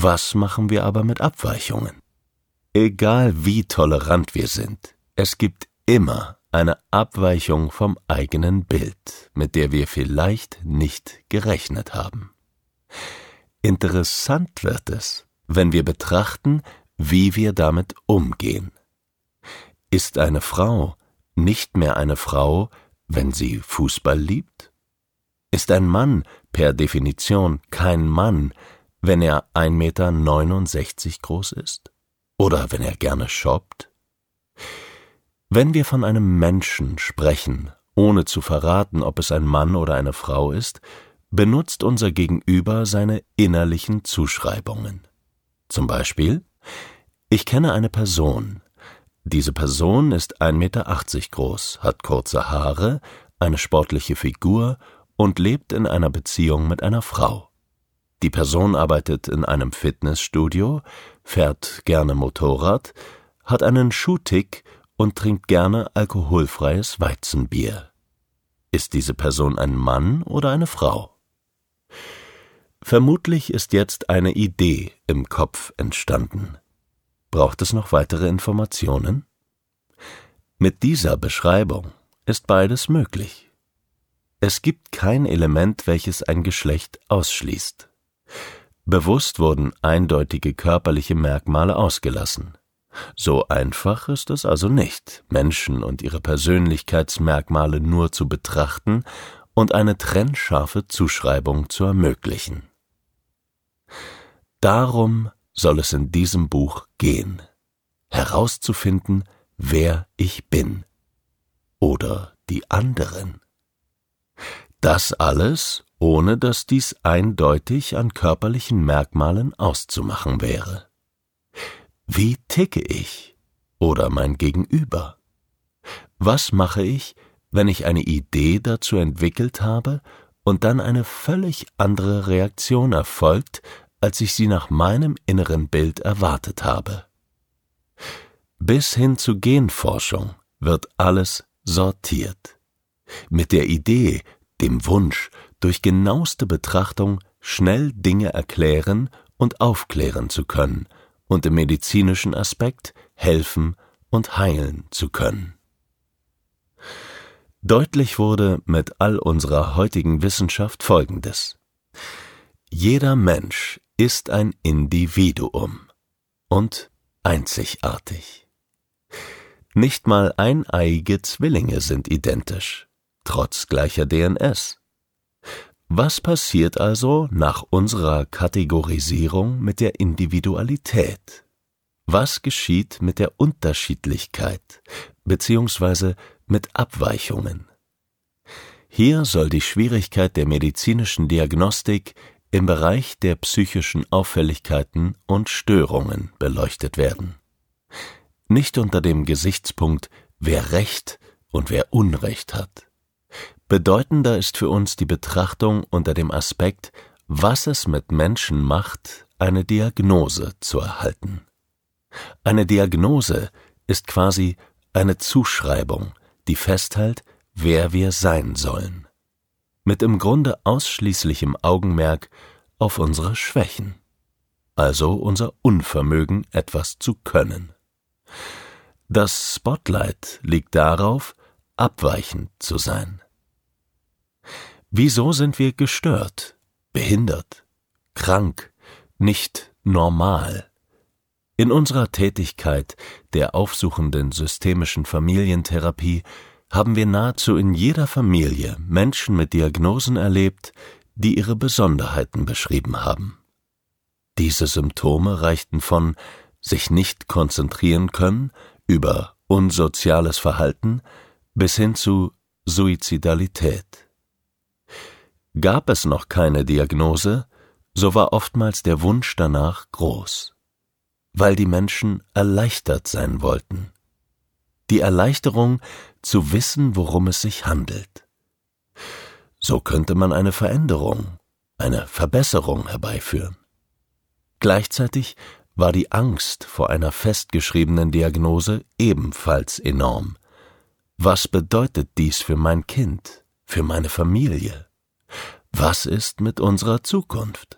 Was machen wir aber mit Abweichungen? Egal wie tolerant wir sind, es gibt immer eine Abweichung vom eigenen Bild, mit der wir vielleicht nicht gerechnet haben. Interessant wird es, wenn wir betrachten, wie wir damit umgehen. Ist eine Frau nicht mehr eine Frau, wenn sie Fußball liebt? Ist ein Mann per Definition kein Mann, wenn er 1,69 Meter groß ist? Oder wenn er gerne shoppt? Wenn wir von einem Menschen sprechen, ohne zu verraten, ob es ein Mann oder eine Frau ist, benutzt unser Gegenüber seine innerlichen Zuschreibungen. Zum Beispiel, ich kenne eine Person. Diese Person ist 1,80 Meter groß, hat kurze Haare, eine sportliche Figur und lebt in einer Beziehung mit einer Frau. Die Person arbeitet in einem Fitnessstudio, fährt gerne Motorrad, hat einen Schuhtick und trinkt gerne alkoholfreies Weizenbier. Ist diese Person ein Mann oder eine Frau? Vermutlich ist jetzt eine Idee im Kopf entstanden. Braucht es noch weitere Informationen? Mit dieser Beschreibung ist beides möglich. Es gibt kein Element, welches ein Geschlecht ausschließt. Bewusst wurden eindeutige körperliche Merkmale ausgelassen. So einfach ist es also nicht, Menschen und ihre Persönlichkeitsmerkmale nur zu betrachten und eine trennscharfe Zuschreibung zu ermöglichen. Darum soll es in diesem Buch gehen, herauszufinden, wer ich bin oder die anderen. Das alles, ohne dass dies eindeutig an körperlichen Merkmalen auszumachen wäre. Wie ticke ich oder mein Gegenüber? Was mache ich, wenn ich eine Idee dazu entwickelt habe und dann eine völlig andere Reaktion erfolgt, als ich sie nach meinem inneren Bild erwartet habe? Bis hin zu Genforschung wird alles sortiert. Mit der Idee, dem Wunsch, durch genaueste Betrachtung schnell Dinge erklären und aufklären zu können und im medizinischen Aspekt helfen und heilen zu können. Deutlich wurde mit all unserer heutigen Wissenschaft Folgendes. Jeder Mensch ist ein Individuum und einzigartig. Nicht mal eineige Zwillinge sind identisch, trotz gleicher DNS. Was passiert also nach unserer Kategorisierung mit der Individualität? Was geschieht mit der Unterschiedlichkeit bzw. mit Abweichungen? Hier soll die Schwierigkeit der medizinischen Diagnostik im Bereich der psychischen Auffälligkeiten und Störungen beleuchtet werden. Nicht unter dem Gesichtspunkt, wer Recht und wer Unrecht hat. Bedeutender ist für uns die Betrachtung unter dem Aspekt, was es mit Menschen macht, eine Diagnose zu erhalten. Eine Diagnose ist quasi eine Zuschreibung, die festhält, wer wir sein sollen, mit im Grunde ausschließlichem Augenmerk auf unsere Schwächen, also unser Unvermögen, etwas zu können. Das Spotlight liegt darauf, abweichend zu sein. Wieso sind wir gestört, behindert, krank, nicht normal? In unserer Tätigkeit der aufsuchenden systemischen Familientherapie haben wir nahezu in jeder Familie Menschen mit Diagnosen erlebt, die ihre Besonderheiten beschrieben haben. Diese Symptome reichten von sich nicht konzentrieren können über unsoziales Verhalten bis hin zu Suizidalität. Gab es noch keine Diagnose, so war oftmals der Wunsch danach groß, weil die Menschen erleichtert sein wollten. Die Erleichterung zu wissen, worum es sich handelt. So könnte man eine Veränderung, eine Verbesserung herbeiführen. Gleichzeitig war die Angst vor einer festgeschriebenen Diagnose ebenfalls enorm. Was bedeutet dies für mein Kind, für meine Familie? Was ist mit unserer Zukunft?